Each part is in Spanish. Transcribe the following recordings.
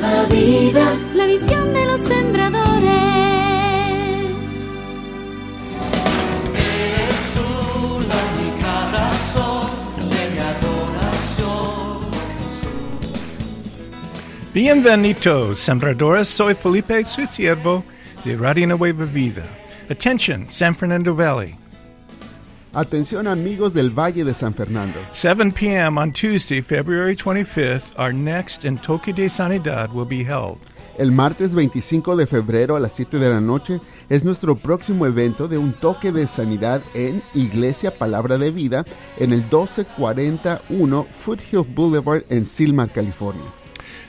nueva vida. La visión de los sembradores. Eres tú la única razón de mi adoración. Bienvenidos, sembradores. Soy Felipe, su siervo de Radio Nueva Vida. Attention, San Fernando Valley. Atención amigos del Valle de San Fernando. 7 p.m. on Tuesday, February 25th, our next in Toque de Sanidad will be held. El martes 25 de febrero a las 7 de la noche es nuestro próximo evento de un toque de sanidad en Iglesia Palabra de Vida en el 1241 Foothill Boulevard en Silmar, California.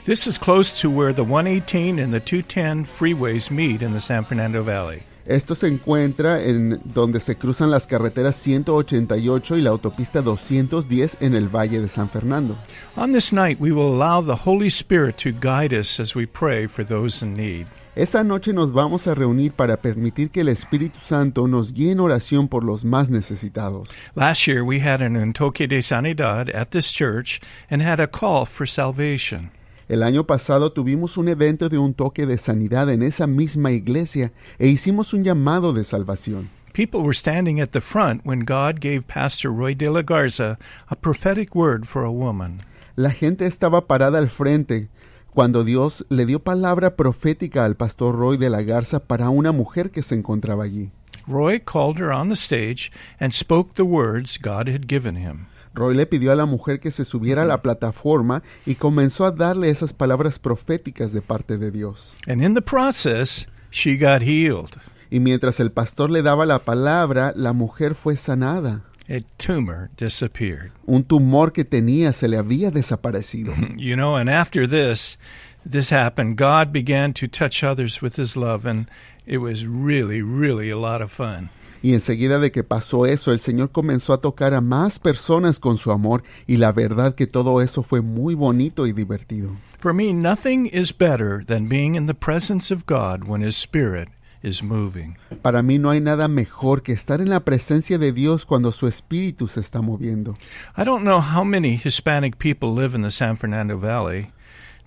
This is close to where the 118 and the 210 freeways meet in the San Fernando Valley. Esto se encuentra en donde se cruzan las carreteras 188 y la autopista 210 en el Valle de San Fernando. On this night, we will allow the Holy Spirit to guide us as we pray for those in need. Esa noche nos vamos a reunir para permitir que el Espíritu Santo nos guíe en oración por los más necesitados. Last year, we had an Entoque de Sanidad at this church and had a call for salvation. El año pasado tuvimos un evento de un toque de sanidad en esa misma iglesia e hicimos un llamado de salvación. People were standing at the front when God gave Pastor Roy de la Garza a prophetic word for a woman. La gente estaba parada al frente cuando Dios le dio palabra profética al pastor Roy de la Garza para una mujer que se encontraba allí. Roy called her on the stage and spoke the words God had given him. Roy le pidió a la mujer que se subiera a la plataforma y comenzó a darle esas palabras proféticas de parte de Dios. And in the process, she got healed. Y mientras el pastor le daba la palabra, la mujer fue sanada. A tumor disappeared. Un tumor que tenía se le había desaparecido. You know, and after this, this happened, God began to touch others with his love, and it was really, really a lot of fun. Y enseguida de que pasó eso, el Señor comenzó a tocar a más personas con su amor y la verdad que todo eso fue muy bonito y divertido. For me, nothing is better than being in the presence of God when his spirit is moving. Para mí no hay nada mejor que estar en la presencia de Dios cuando su espíritu se está moviendo. I don't know how many Hispanic people live in the San Fernando Valley.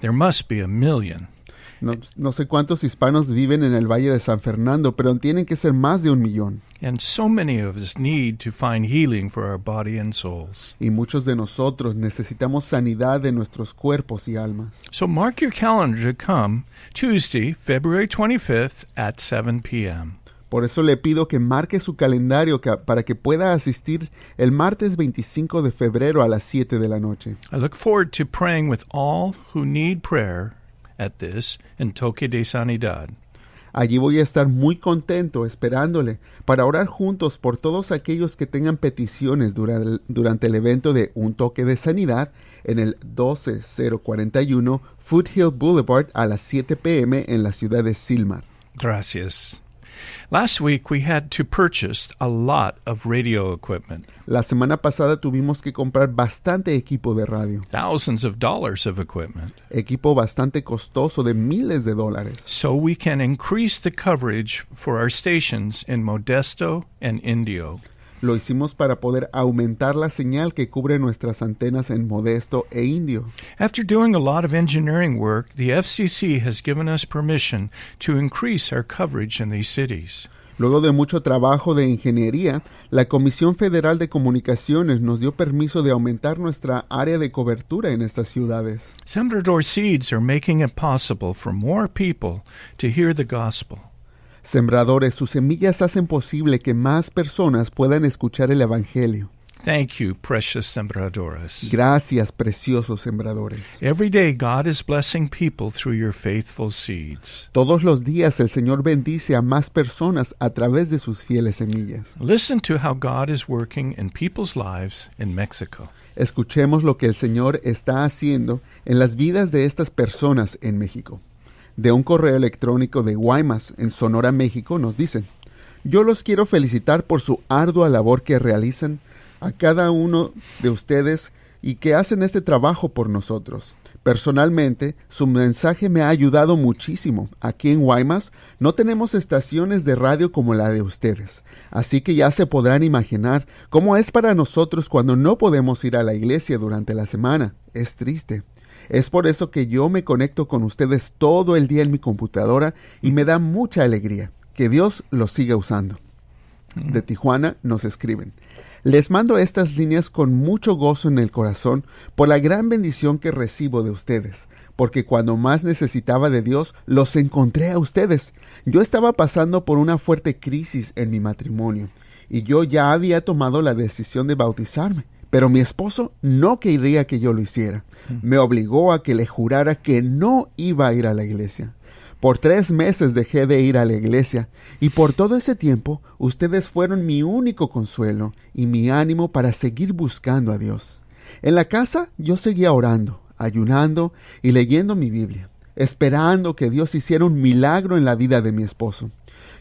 There must be a million. No, no sé cuántos hispanos viven en el Valle de San Fernando, pero tienen que ser más de un millón. And so many of us need to find healing for our body and souls. Y muchos de nosotros necesitamos sanidad de nuestros cuerpos y almas. So mark your calendar to come Tuesday, February 25th at 7 p.m. Por eso le pido que marque su calendario ca- para que pueda asistir el martes 25 de febrero a las 7 de la noche. I look forward to praying with all who need prayer at this in Toque de Sanidad. Allí voy a estar muy contento esperándole para orar juntos por todos aquellos que tengan peticiones dura- durante el evento de Un Toque de Sanidad en el 12041 Foothill Boulevard a las 7 pm en la ciudad de Silmar. Gracias. Last week we had to purchase a lot of radio equipment, La semana pasada tuvimos que comprar bastante equipo de radio, thousands of dollars of equipment, equipo bastante costoso de miles de dólares, so we can increase the coverage for our stations in Modesto and Indio. Lo hicimos para poder aumentar la señal que cubre nuestras antenas en Modesto e Indio. After doing a lot of engineering work, the FCC has given us permission to increase our coverage in these cities. Luego de mucho trabajo de ingeniería, la Comisión Federal de Comunicaciones nos dio permiso de aumentar nuestra área de cobertura en estas ciudades. Sembrador Seeds are making it possible for more people to hear the gospel. Sembradores, sus semillas hacen posible que más personas puedan escuchar el Evangelio. Thank you, precious sembradores. Gracias, preciosos sembradores. Every day, God is blessing people through your faithful seeds. Todos los días el Señor bendice a más personas a través de sus fieles semillas. Listen to how God is working in people's lives in Mexico. Escuchemos lo que el Señor está haciendo en las vidas de estas personas en México. De un correo electrónico de Guaymas, en Sonora, México, nos dicen, yo los quiero felicitar por su ardua labor que realizan a cada uno de ustedes y que hacen este trabajo por nosotros. Personalmente, su mensaje me ha ayudado muchísimo. Aquí en Guaymas no tenemos estaciones de radio como la de ustedes, así que ya se podrán imaginar cómo es para nosotros cuando no podemos ir a la iglesia durante la semana. Es triste. Es por eso que yo me conecto con ustedes todo el día en mi computadora y me da mucha alegría. Que Dios los siga usando. De Tijuana nos escriben. Les mando estas líneas con mucho gozo en el corazón por la gran bendición que recibo de ustedes, porque cuando más necesitaba de Dios, los encontré a ustedes. Yo estaba pasando por una fuerte crisis en mi matrimonio, y yo ya había tomado la decisión de bautizarme. Pero mi esposo no quería que yo lo hiciera. Me obligó a que le jurara que no iba a ir a la iglesia. Por tres meses dejé de ir a la iglesia y por todo ese tiempo ustedes fueron mi único consuelo y mi ánimo para seguir buscando a Dios. En la casa yo seguía orando, ayunando y leyendo mi Biblia, esperando que Dios hiciera un milagro en la vida de mi esposo.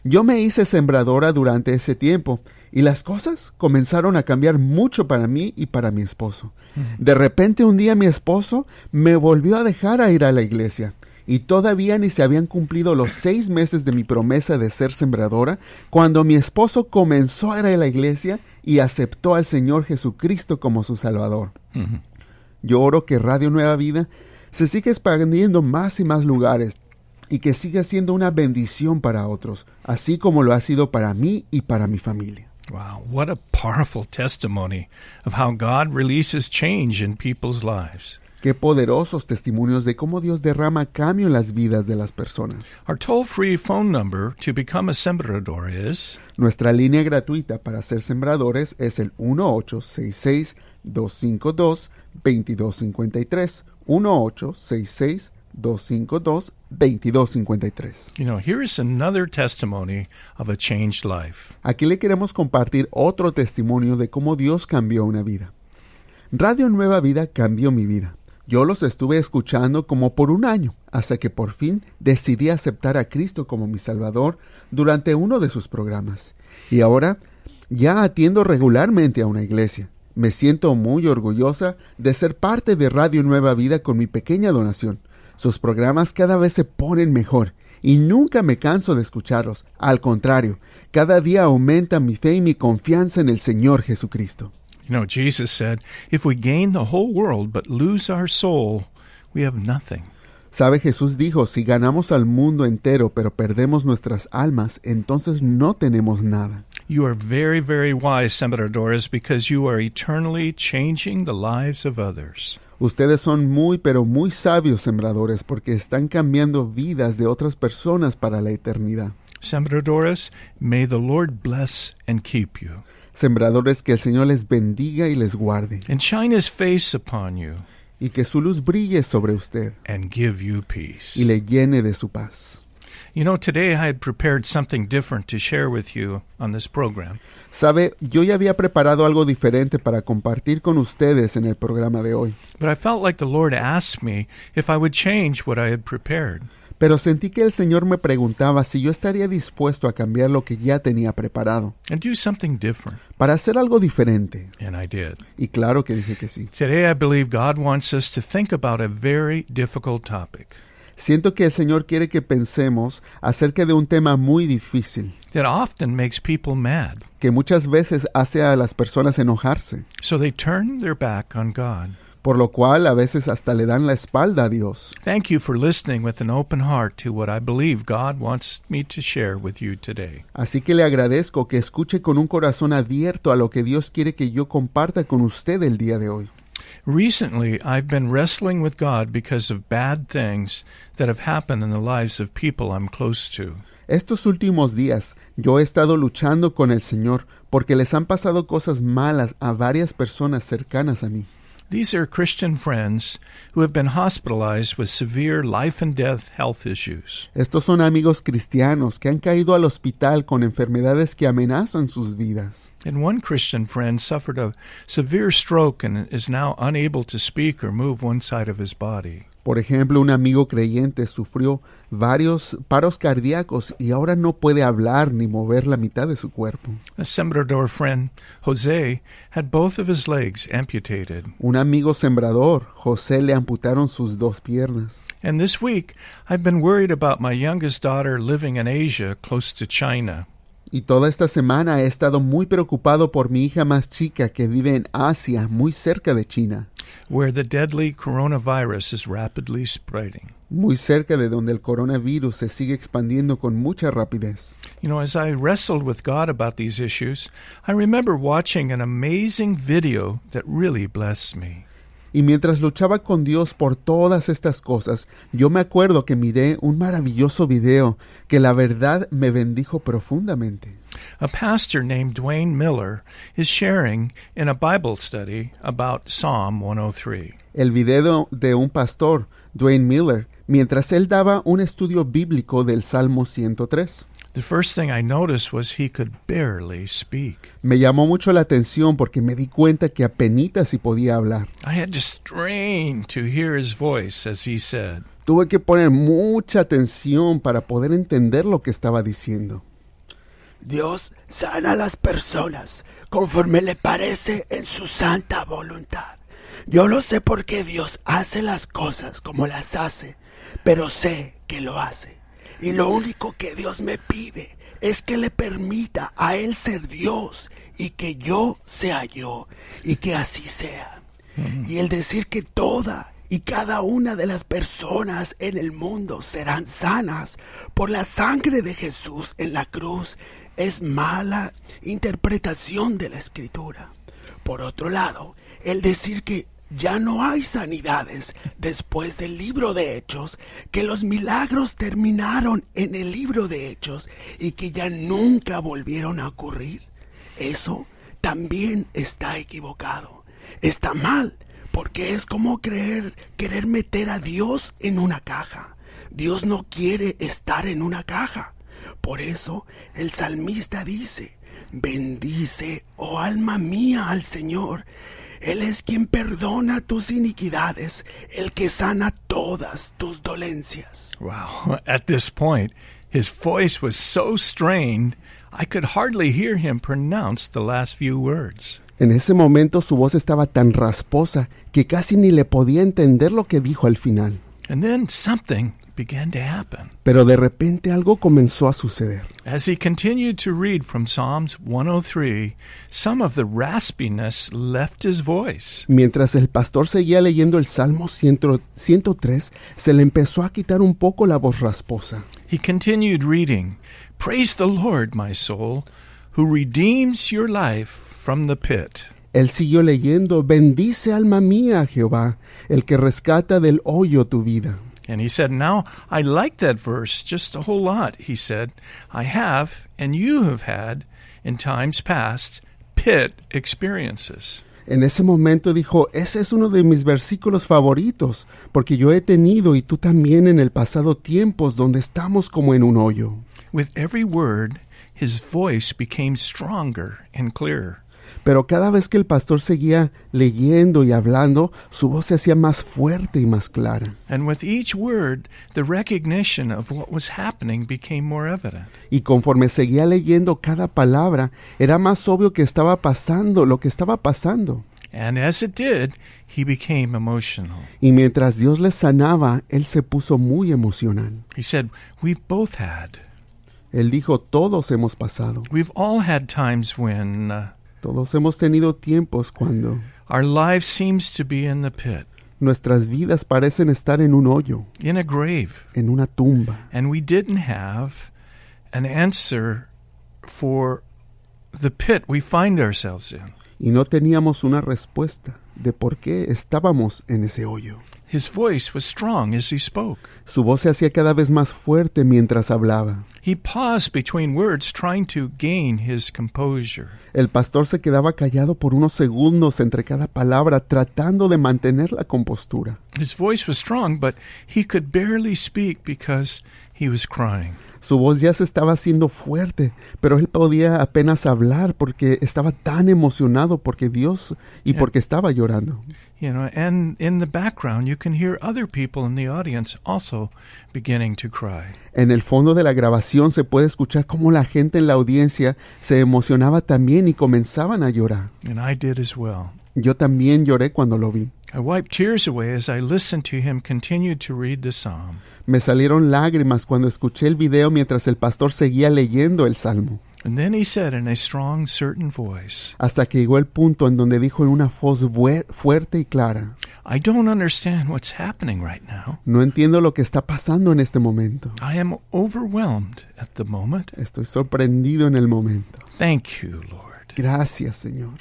Yo me hice sembradora durante ese tiempo y las cosas comenzaron a cambiar mucho para mí y para mi esposo. De repente un día mi esposo me volvió a dejar a ir a la iglesia y todavía ni se habían cumplido los seis meses de mi promesa de ser sembradora cuando mi esposo comenzó a ir a la iglesia y aceptó al Señor Jesucristo como su Salvador. Yo oro que Radio Nueva Vida se siga expandiendo más y más lugares y que siga siendo una bendición para otros, así como lo ha sido para mí y para mi familia. Wow, what a powerful testimony of how God releases change in people's lives. Qué poderosos testimonios de cómo Dios derrama cambio en las vidas de las personas. Our toll free phone number to become a sembrador is Nuestra línea gratuita para ser sembradores es el 1866-252-2253. 1866-252-2253. You know, here is another testimony of a changed life. Aquí le queremos compartir otro testimonio de cómo Dios cambió una vida. Radio Nueva Vida cambió mi vida. Yo los estuve escuchando como por un año, hasta que por fin decidí aceptar a Cristo como mi Salvador durante uno de sus programas. Y ahora ya atiendo regularmente a una iglesia. Me siento muy orgullosa de ser parte de Radio Nueva Vida con mi pequeña donación. Sus programas cada vez se ponen mejor y nunca me canso de escucharlos. Al contrario, cada día aumenta mi fe y mi confianza en el Señor Jesucristo. You know, Jesus said, If we gain the whole world but lose our soul, we have nothing. Sabe, Jesús dijo, si ganamos al mundo entero pero perdemos nuestras almas, entonces no tenemos nada. You are very, very wise, sembradores, because you are eternally changing the lives of others. Ustedes son muy pero muy sabios sembradores porque están cambiando vidas de otras personas para la eternidad. Sembradores, may the Lord bless and keep you, Sembradores que el Señor les bendiga y les guarde and shine his face upon you, y que su luz brille sobre usted and give you peace. y le llene de su paz. You know, today I had prepared something different to share with you on this program. Sabe, yo ya había preparado algo diferente para compartir con ustedes en el programa de hoy, But I felt like the Lord asked me if I would change what I had prepared. pero sentí que el Señor me preguntaba si yo estaría dispuesto a cambiar lo que ya tenía preparado, and do something different. para hacer algo diferente. And I did. Y claro que dije que sí. Today, I believe God wants us to think about a very difficult topic Siento que el Señor quiere que pensemos acerca de un tema muy difícil, that often makes people mad. que muchas veces hace a las personas enojarse, So they turn their back on God. por lo cual a veces hasta le dan la espalda a Dios. Thank you for listening with an open heart to what I believe God wants me to share with you today. Así que le agradezco que escuche con un corazón abierto a lo que Dios quiere que yo comparta con usted el día de hoy. Recently, I've been wrestling with God because of bad things that have happened in the lives of people I'm close to. Estos últimos días yo he estado luchando con el Señor porque les han pasado cosas malas a varias personas cercanas a mí. These are Christian friends who have been hospitalized with severe life and death health issues. Estos son amigos cristianos que han caído al hospital con enfermedades que amenazan sus vidas. And one Christian friend suffered a severe stroke and is now unable to speak or move one side of his body. Por ejemplo, un amigo creyente sufrió varios paros cardíacos y ahora no puede hablar ni mover la mitad de su cuerpo. A Sembrador friend, Jose, had both of his legs amputated. Un amigo sembrador, José, le amputaron sus dos piernas. And this week, I've been worried about my youngest daughter living in Asia close to China. Y toda esta semana he estado muy preocupado por mi hija más chica que vive en Asia, muy cerca de China, where the deadly coronavirus is rapidly spreading. muy cerca de donde el coronavirus se sigue expandiendo con mucha rapidez. You know, as I wrestled with God about these issues, I remember watching an amazing video that really blessed me. Y mientras luchaba con Dios por todas estas cosas, yo me acuerdo que miré un maravilloso video que la verdad me bendijo profundamente. A pastor named Dwayne Miller is sharing in a Bible study about Psalm 103. El video de un pastor, Dwayne Miller, mientras él daba un estudio bíblico del Salmo 103. The first thing I noticed was he could barely speak. Me llamó mucho la atención porque me di cuenta que apenas si podía hablar. I had to strain to hear his voice as he said, Tuve que poner mucha atención para poder entender lo que estaba diciendo. Dios sana a las personas conforme le parece en su santa voluntad. Yo lo sé porque Dios hace las cosas como las hace, pero sé que lo hace. Y lo único que Dios me pide es que le permita a Él ser Dios y que yo sea yo y que así sea. Y el decir que toda y cada una de las personas en el mundo serán sanas por la sangre de Jesús en la cruz es mala interpretación de la escritura. Por otro lado, el decir que ya no hay sanidades después del libro de Hechos, que los milagros terminaron en el libro de Hechos y que ya nunca volvieron a ocurrir, eso también está equivocado. Está mal, porque es como creer, querer meter a Dios en una caja. Dios no quiere estar en una caja. Por eso el salmista dice, bendice, oh alma mía, al Señor. Él es quien perdona tus iniquidades, el que sana todas tus dolencias. Wow. At this point, his voice was so strained, I could hardly hear him pronounce the last few words. En ese momento su voz estaba tan rasposa que casi ni le podía entender lo que dijo al final. And then something began to happen. Pero de repente algo comenzó a suceder. As he continued to read from Psalms 103, some of the raspiness left his voice. Mientras el pastor seguía leyendo el Salmo 100 103, se le empezó a quitar un poco la voz rasposa. He continued reading, Praise the Lord, my soul, who redeems your life from the pit. Él siguió leyendo, bendice alma mía Jehová, el que rescata del hoyo tu vida. And he said, Now I like that verse just a whole lot. He said, I have, and you have had, in times past, pit experiences. En ese momento dijo, ese es uno de mis versículos favoritos, porque yo he tenido y tú también en el pasado tiempos donde estamos como en un hoyo. With every word, his voice became stronger and clearer. Pero cada vez que el pastor seguía leyendo y hablando, su voz se hacía más fuerte y más clara. And with each word, the recognition of what was happening became more evident. Y conforme seguía leyendo cada palabra, era más obvio que estaba pasando lo que estaba pasando. And as it did, he became emotional. Y mientras Dios le sanaba, él se puso muy emocional. He said, We've both had. Él dijo, todos hemos pasado, We've all had times when uh, todos hemos tenido tiempos cuando our life seems to be in the pit, nuestras vidas parecen estar en un hoyo, in a grave, en una tumba, and we didn't have an answer for the pit we find ourselves in. y no teníamos una respuesta de por qué estábamos en ese hoyo. His voice was strong as he spoke. Su voz se hacía cada vez más fuerte mientras hablaba. He paused between words, trying to gain his composure. El pastor se quedaba callado por unos segundos entre cada palabra, tratando de mantener la compostura. His voice was strong, but he could barely speak because he was crying. Su voz ya se estaba haciendo fuerte, pero él podía apenas hablar porque estaba tan emocionado porque Dios y porque estaba llorando. You know, and in the background, you can hear other people in the audience also beginning to cry. En el fondo de la grabación se puede escuchar cómo la gente en la audiencia se emocionaba también y comenzaban a llorar. And I did as well. Yo también lloré cuando lo vi. I wiped tears away as I listened to him continue to read the psalm. Me salieron lágrimas cuando escuché el video mientras el pastor seguía leyendo el salmo. And then he said in a strong, certain voice, hasta que llegó el punto en donde dijo en una voz fuerte y clara, I don't understand what's happening right now. no entiendo lo que está pasando en este momento. I am overwhelmed at the moment. Estoy sorprendido en el momento. Thank you, Lord. Gracias, Señor.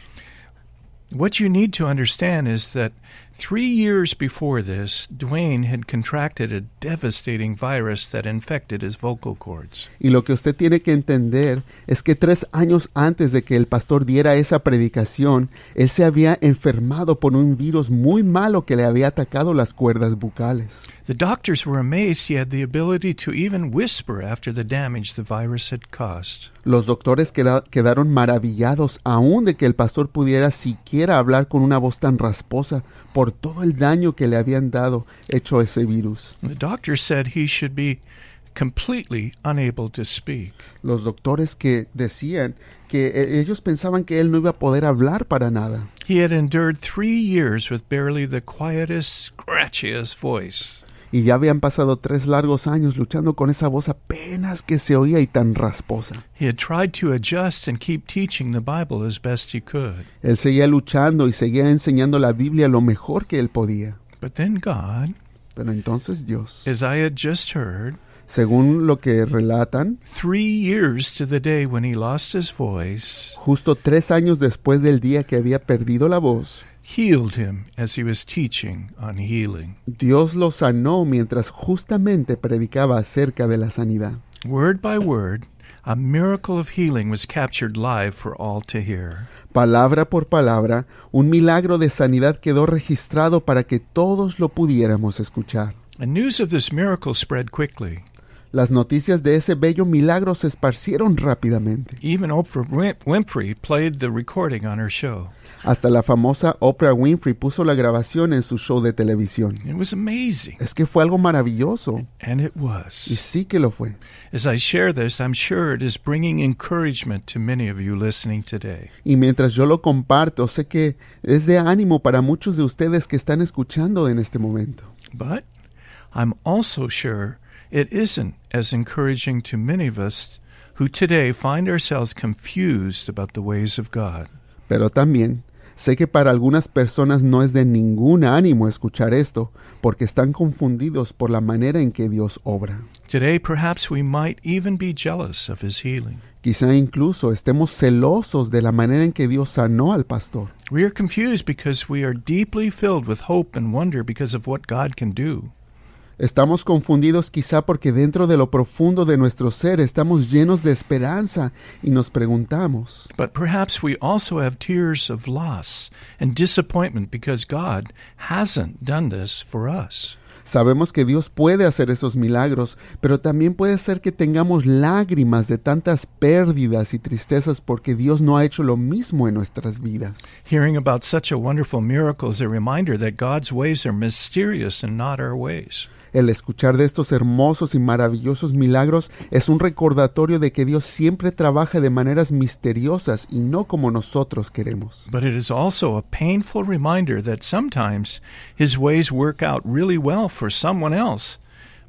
What you need to understand is that three years before this, Dwayne had contracted a devastating virus that infected his vocal cords. Y lo que usted tiene que entender es que tres años antes de que el pastor diera esa predicación, él se había enfermado por un virus muy malo que le había atacado las cuerdas bucales. The doctors were amazed he had the ability to even whisper after the damage the virus had caused. Los doctores queda- quedaron maravillados aún de que el pastor pudiera siquiera hablar con una voz tan rasposa por todo el daño que le habían dado hecho ese virus. The doctors said he should be completely unable to speak. Los doctores que decían que eh, ellos pensaban que él no iba a poder hablar para nada. He had endured three years with barely the quietest, scratchiest voice. Y ya habían pasado tres largos años luchando con esa voz apenas que se oía y tan rasposa. Él seguía luchando y seguía enseñando la Biblia lo mejor que él podía. But then God, Pero entonces Dios, as I had just heard, según lo que relatan, three years to the day when he lost his voice, justo tres años después del día que había perdido la voz, healed him as he was teaching on healing. Dios lo sanó mientras justamente predicaba acerca de la sanidad. Word by word, a miracle of healing was captured live for all to hear. Palabra por palabra, un milagro de sanidad quedó registrado para que todos lo pudiéramos escuchar. And news of this miracle spread quickly. Las noticias de ese bello milagro se esparcieron rápidamente. Even Oprah Win- Winfrey played the recording on her show. Hasta la famosa Oprah Winfrey puso la grabación en su show de televisión. It was amazing. Es que fue algo maravilloso. And it Y was. sí que lo fue. As I share this, I'm sure it is bringing encouragement to many of you listening today. Y mientras yo lo comparto, sé que es de ánimo para muchos de ustedes que están escuchando en este momento. But I'm also sure it isn't as encouraging to many of us who today find ourselves confused about the ways of God. Pero también sé que para algunas personas no es de ningún ánimo escuchar esto, porque están confundidos por la manera en que Dios obra. Today, perhaps we might even be jealous of his healing. Quizá incluso estemos celosos de la manera en que Dios sanó al pastor. We are confused because we are deeply filled with hope and wonder because of what God can do. Estamos confundidos quizá porque dentro de lo profundo de nuestro ser estamos llenos de esperanza y nos preguntamos, But perhaps we also have tears of loss and disappointment because God hasn't done this for us. sabemos que Dios puede hacer esos milagros, pero también puede ser que tengamos lágrimas de tantas pérdidas y tristezas porque Dios no ha hecho lo mismo en nuestras vidas. Hearing about such a wonderful miracle is a reminder that God's ways are mysterious and not our ways. El escuchar de estos hermosos y maravillosos milagros es un recordatorio de que Dios siempre trabaja de maneras misteriosas y no como nosotros queremos. But it is also a painful reminder that sometimes His ways work out really well for someone else,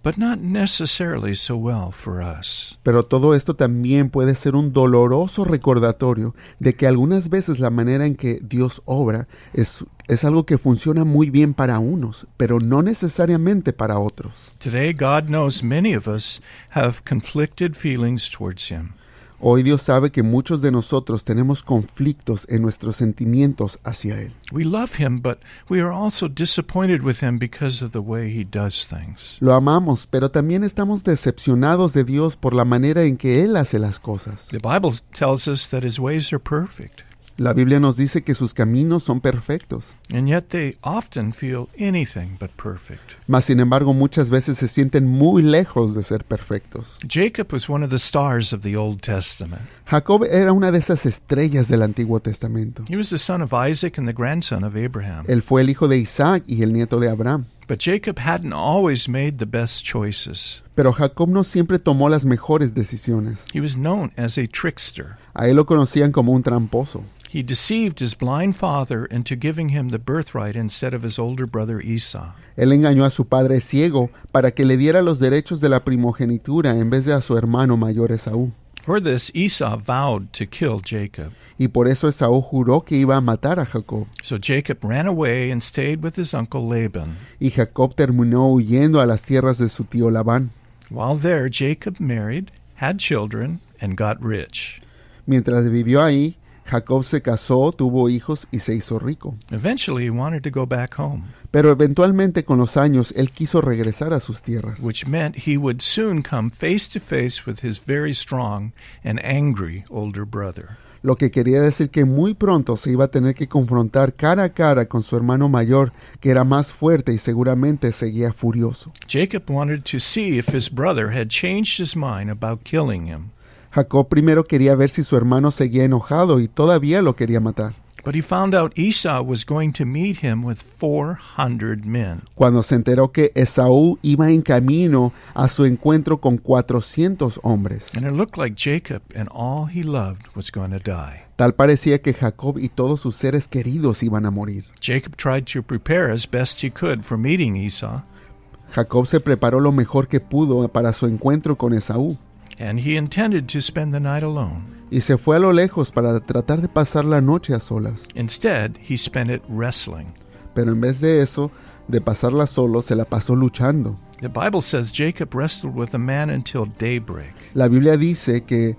but not necessarily so well for us. Pero todo esto también puede ser un doloroso recordatorio de que algunas veces la manera en que Dios obra es, es algo que funciona muy bien para unos, pero no necesariamente para otros. Today, God knows many of us have conflicted feelings towards Him. Hoy Dios sabe que muchos de nosotros tenemos conflictos en nuestros sentimientos hacia Él. We love Him, but we are also disappointed with Him because of the way He does things. Lo amamos, pero también estamos decepcionados de Dios por la manera en que Él hace las cosas. The Bible tells us that His ways are perfect, La Biblia nos dice que sus caminos son perfectos, and yet they often feel anything but perfect. mas sin embargo muchas veces se sienten muy lejos de ser perfectos. Jacob was one of the stars of the Old Testament. Jacob era una de esas estrellas del Antiguo Testamento. He was the son of Isaac and the grandson of Abraham. Él fue el hijo de Isaac y el nieto de Abraham. But Jacob hadn't always made the best choices. Pero Jacob no siempre tomó las mejores decisiones. He was known as a trickster. A él lo conocían como un tramposo. He deceived his blind father into giving him the birthright instead of his older brother Esau. Él engañó a su padre ciego para que le diera los derechos de la primogenitura en vez de a su hermano mayor Esaú. For this, Esau vowed to kill Jacob. Y por eso Esaú juró que iba a matar a Jacob. So Jacob ran away and stayed with his uncle Laban. Y Jacob terminó huyendo a las tierras de su tío Labán. While there, Jacob married, had children, and got rich. Mientras vivió ahí, Jacob se casó, tuvo hijos y se hizo rico. Eventually, he wanted to go back home, Pero eventualmente con los años él quiso regresar a sus tierras, which meant he would soon come face to face with his very strong and angry older brother. lo que quería decir que muy pronto se iba a tener que confrontar cara a cara con su hermano mayor, que era más fuerte y seguramente seguía furioso. Jacob wanted to see if his brother had changed his mind about killing him. Jacob primero quería ver si su hermano seguía enojado y todavía lo quería matar. But he found out Esau was going to meet him with 400 men. Cuando se enteró que Esaú iba en camino a su encuentro con 400 hombres. And it looked like Jacob and all he loved was going to die. Tal parecía que Jacob y todos sus seres queridos iban a morir. Jacob tried to prepare as best he could for meeting Esau, Jacob se preparó lo mejor que pudo para su encuentro con Esaú and he intended to spend the night alone. y se fue a lo lejos para tratar de pasar la noche a solas. Instead, he spent it wrestling. Pero en vez de eso, de pasarla solo, se la pasó luchando. The Bible says Jacob wrestled with a man until daybreak. La Biblia dice que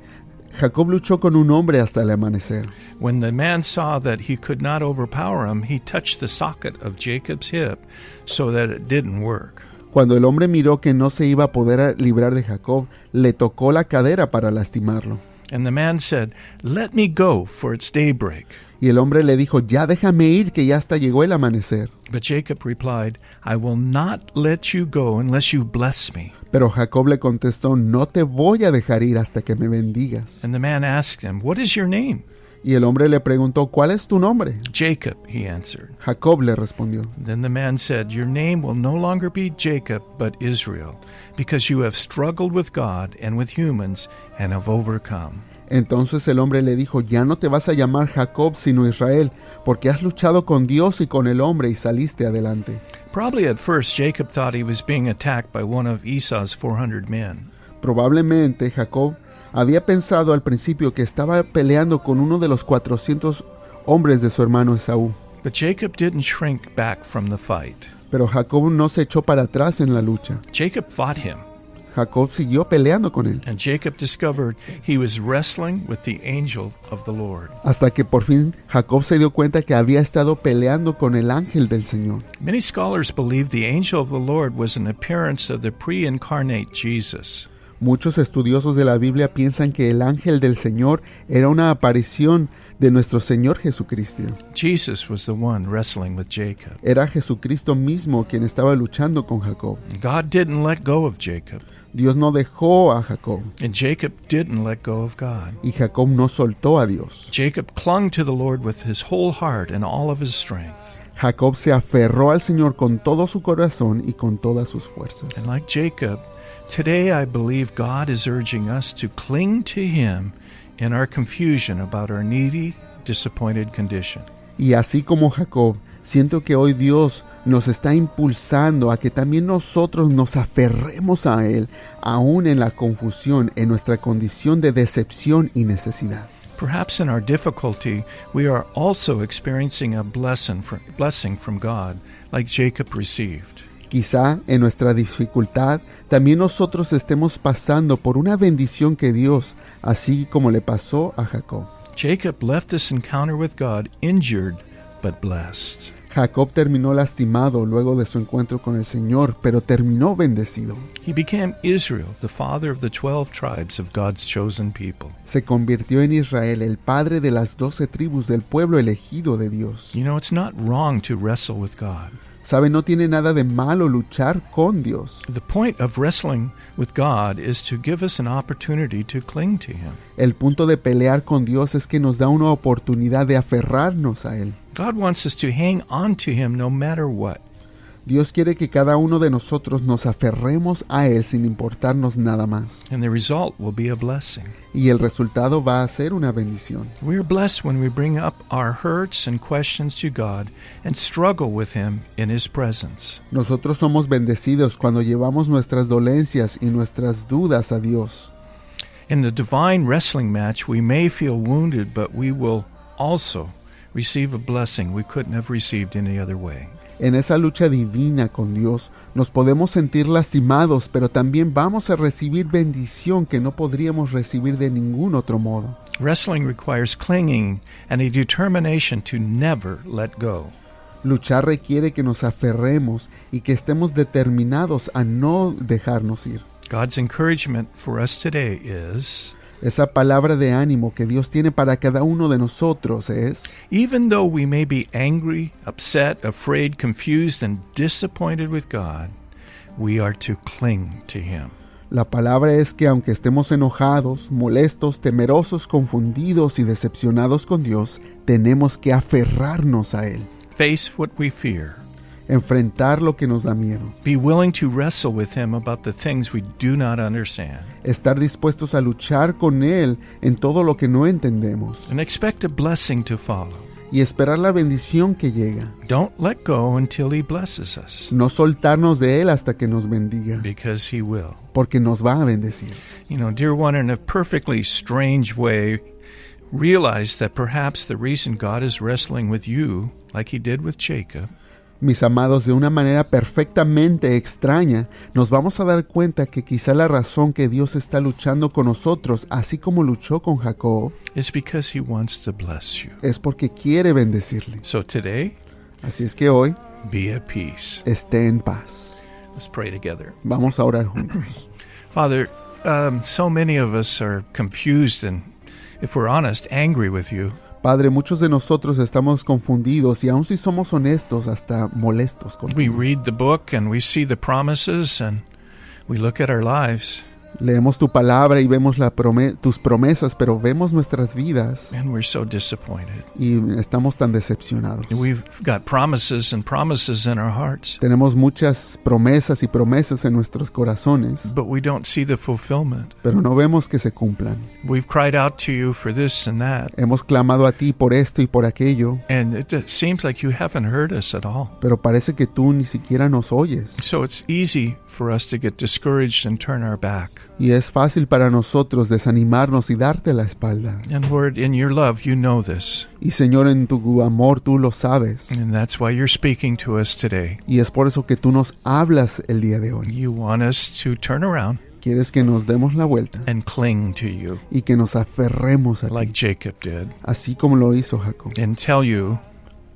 Jacob luchó con un hombre hasta el amanecer. When the man saw that he could not overpower him, he touched the socket of Jacob's hip so that it didn't work. Cuando el hombre miró que no se iba a poder librar de Jacob, le tocó la cadera para lastimarlo. And the man said, Let me go, for it's daybreak. Y el hombre le dijo, ya déjame ir, que ya hasta llegó el amanecer. But Jacob replied, I will not let you go unless you bless me. Pero Jacob le contestó, no te voy a dejar ir hasta que me bendigas. And the man asked him, What is your name? Y el hombre le preguntó, ¿cuál es tu nombre? Jacob, he answered. Jacob le respondió. Then the man said, Your name will no longer be Jacob, but Israel, because you have struggled with God and with humans and have overcome. Entonces el hombre le dijo, ya no te vas a llamar Jacob sino Israel, porque has luchado con Dios y con el hombre y saliste adelante. Probably at first, Jacob thought he was being attacked by one of Esau's 400 men. Probablemente Jacob había pensado al principio que estaba peleando con uno de los 400 hombres de su hermano Esaú. But Jacob didn't shrink back from the fight. Pero Jacob no se echó para atrás en la lucha. Jacob fought him, Jacob siguió peleando con él, and Jacob discovered he was wrestling with the angel of the Lord. hasta que por fin Jacob se dio cuenta que había estado peleando con el ángel del Señor. Many scholars believe the angel of the Lord was an appearance of the pre incarnate Jesus. Muchos estudiosos de la Biblia piensan que el ángel del Señor era una aparición de nuestro Señor Jesucristo. Jesus was the one wrestling with Jacob. Era Jesucristo mismo quien estaba luchando con Jacob. God didn't let go of Jacob, Dios no dejó a Jacob and Jacob didn't let go of God. y Jacob no soltó a Dios. Jacob clung to the Lord with his whole heart and all of his strength. Jacob se aferró al Señor con todo su corazón y con todas sus fuerzas. And like Jacob, today I believe God is urging us to cling to Him in our confusion about our needy, disappointed condition. Y así como Jacob, siento que hoy Dios nos está impulsando a que también nosotros nos aferremos a Él, aún en la confusión, en nuestra condición de decepción y necesidad. Perhaps in our difficulty, we are also experiencing a blessing from, blessing from God, like Jacob received. Quizá en nuestra dificultad también nosotros estemos pasando por una bendición que Dios, así como le pasó a Jacob. Jacob left this encounter with God injured but blessed. Jacob terminó lastimado luego de su encuentro con el Señor, pero terminó bendecido. He became Israel, the father of the twelve tribes of God's chosen people. Se convirtió en Israel, el padre de las doce tribus del pueblo elegido de Dios. You know, it's not wrong to wrestle with God. Sabe, no tiene nada de malo luchar con Dios. The point of wrestling with God is to give us an opportunity to cling to Him. El punto de pelear con Dios es que nos da una oportunidad de aferrarnos a Él. God wants us to hang on to Him no matter what. Dios quiere que cada uno de nosotros nos aferremos a Él sin importarnos nada más. And the result will be a blessing. Y el resultado va a ser una bendición. We are blessed when we bring up our hurts and questions to God and struggle with Him in His presence. Nosotros somos bendecidos cuando llevamos nuestras dolencias y nuestras dudas a Dios. In the divine wrestling match, we may feel wounded, but we will also receive a blessing we couldn't have received any other way. En esa lucha divina con Dios nos podemos sentir lastimados, pero también vamos a recibir bendición que no podríamos recibir de ningún otro modo. Wrestling requires clinging and a determination to never let go. Luchar requiere que nos aferremos y que estemos determinados a no dejarnos ir. God's encouragement for us today is Esa palabra de ánimo que Dios tiene para cada uno de nosotros es, even though we may be angry, upset, afraid, confused, and disappointed with God, we are to cling to Him. la palabra es que aunque estemos enojados, molestos, temerosos, confundidos y decepcionados con Dios, tenemos que aferrarnos a Él, Face what we fear. Enfrentar lo que nos da miedo, Be willing to wrestle with Him about the things we do not understand. estar dispuestos a luchar con Él en todo lo que no entendemos And expect a blessing to follow. y esperar la bendición que llega, Don't let go until He blesses us, no soltarnos de Él hasta que nos bendiga, because He will. porque nos va a bendecir. You know, dear one, in a perfectly strange way, realize that perhaps the reason God is wrestling with you, like He did with Jacob, Mis amados, de una manera perfectamente extraña, nos vamos a dar cuenta que quizá la razón que Dios está luchando con nosotros, así como luchó con Jacob, is because He wants to bless you. es porque quiere bendecirle. So today, Así es que hoy be at peace. esté en paz. Let's pray together. Vamos a orar juntos. Father, um, so many of us are confused and, if we're honest, angry with you. Padre, muchos de nosotros estamos confundidos y aun si somos honestos, hasta molestos We contigo. read the book and we see the promises and we look at our lives Leemos tu palabra y vemos la prome- tus promesas, pero vemos nuestras vidas and we're so disappointed. y estamos tan decepcionados. We've got promises and promises in our hearts, Tenemos muchas promesas y promesas en nuestros corazones, but we don't see the fulfillment. pero no vemos que se cumplan. We've cried out to you for this and that, Hemos clamado a ti por esto y por aquello, and it seems like you haven't heard us at all. pero parece que tú ni siquiera nos oyes. So it's easy for us to get discouraged and turn our back. Y es fácil para nosotros desanimarnos y darte la espalda. And Lord, in your love, you know this. Y Señor, en tu amor tú lo sabes. And that's why you're speaking to us today. Y es por eso que tú nos hablas el día de hoy. You want us to turn around Quieres que nos demos la vuelta and cling to you, y que nos aferremos a ti, like Jacob did, así como lo hizo Jacob. and tell you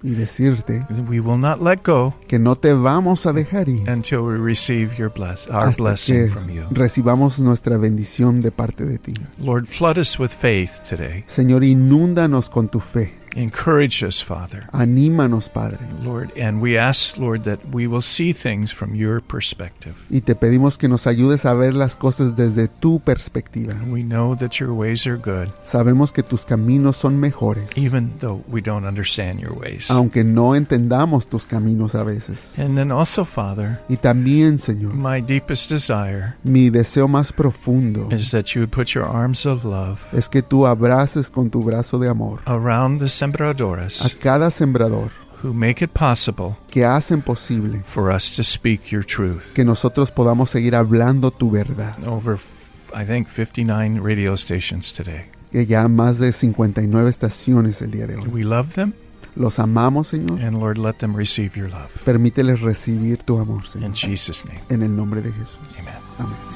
Y decirte we will not let go que no te vamos a dejar ir until we receive your bless, our hasta blessing que from you. recibamos nuestra bendición de parte de ti. Lord, flood us with faith today. Señor, inúndanos con tu fe. Encourage us, Father. Anímanos, Padre. Lord, and we ask, Lord, that we will see things from your perspective. Y te pedimos que nos ayudes a ver las cosas desde tu perspectiva. We know that your ways are good, Sabemos que tus caminos son mejores, even though we don't understand your ways. aunque no entendamos tus caminos a veces. And then also, Father, Y también, Señor, my deepest desire mi deseo más profundo is that you would put your arms of love es que tú abraces con tu brazo de amor around the a sembradores cada sembrador who make it possible que hacen posible for us to speak your truth que nosotros podamos seguir hablando tu verdad. over, I think, 59 radio stations today. Que ya más de 59 estaciones el día de hoy. We love them, Los amamos, Señor. and Lord, let them receive your love. Permíteles recibir tu amor, In Señor. Jesus' name, En el nombre de Jesús. amen. Amén.